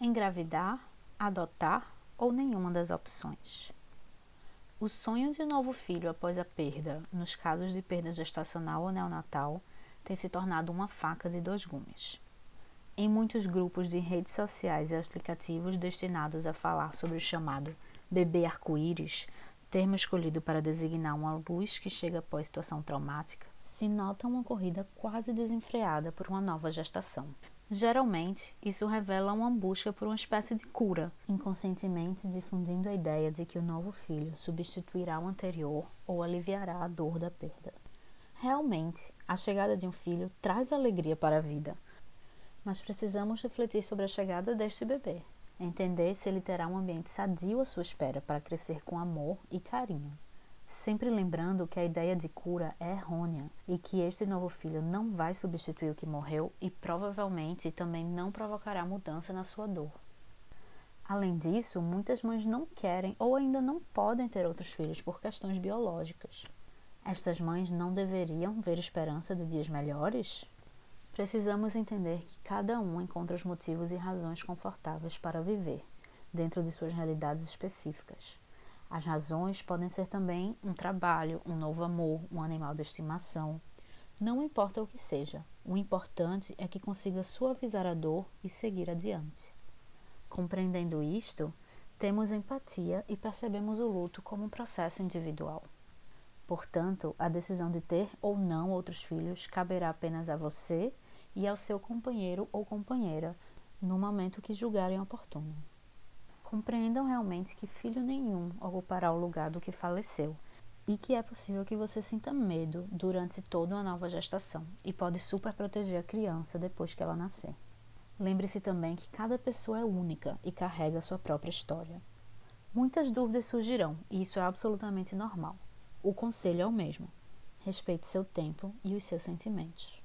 engravidar, adotar ou nenhuma das opções. O sonho de um novo filho após a perda, nos casos de perda gestacional ou neonatal, tem se tornado uma faca de dois gumes. Em muitos grupos de redes sociais e aplicativos destinados a falar sobre o chamado bebê arco-íris, termo escolhido para designar uma luz que chega após situação traumática, se nota uma corrida quase desenfreada por uma nova gestação. Geralmente, isso revela uma busca por uma espécie de cura, inconscientemente difundindo a ideia de que o novo filho substituirá o anterior ou aliviará a dor da perda. Realmente, a chegada de um filho traz alegria para a vida, mas precisamos refletir sobre a chegada deste bebê, entender se ele terá um ambiente sadio à sua espera para crescer com amor e carinho sempre lembrando que a ideia de cura é errônea e que este novo filho não vai substituir o que morreu e provavelmente também não provocará mudança na sua dor. Além disso, muitas mães não querem ou ainda não podem ter outros filhos por questões biológicas. Estas mães não deveriam ver esperança de dias melhores? Precisamos entender que cada um encontra os motivos e razões confortáveis para viver, dentro de suas realidades específicas. As razões podem ser também um trabalho, um novo amor, um animal de estimação. Não importa o que seja, o importante é que consiga suavizar a dor e seguir adiante. Compreendendo isto, temos empatia e percebemos o luto como um processo individual. Portanto, a decisão de ter ou não outros filhos caberá apenas a você e ao seu companheiro ou companheira no momento que julgarem oportuno. Compreendam realmente que filho nenhum ocupará o lugar do que faleceu e que é possível que você sinta medo durante toda uma nova gestação e pode super proteger a criança depois que ela nascer. Lembre-se também que cada pessoa é única e carrega sua própria história. Muitas dúvidas surgirão e isso é absolutamente normal. O conselho é o mesmo: respeite seu tempo e os seus sentimentos.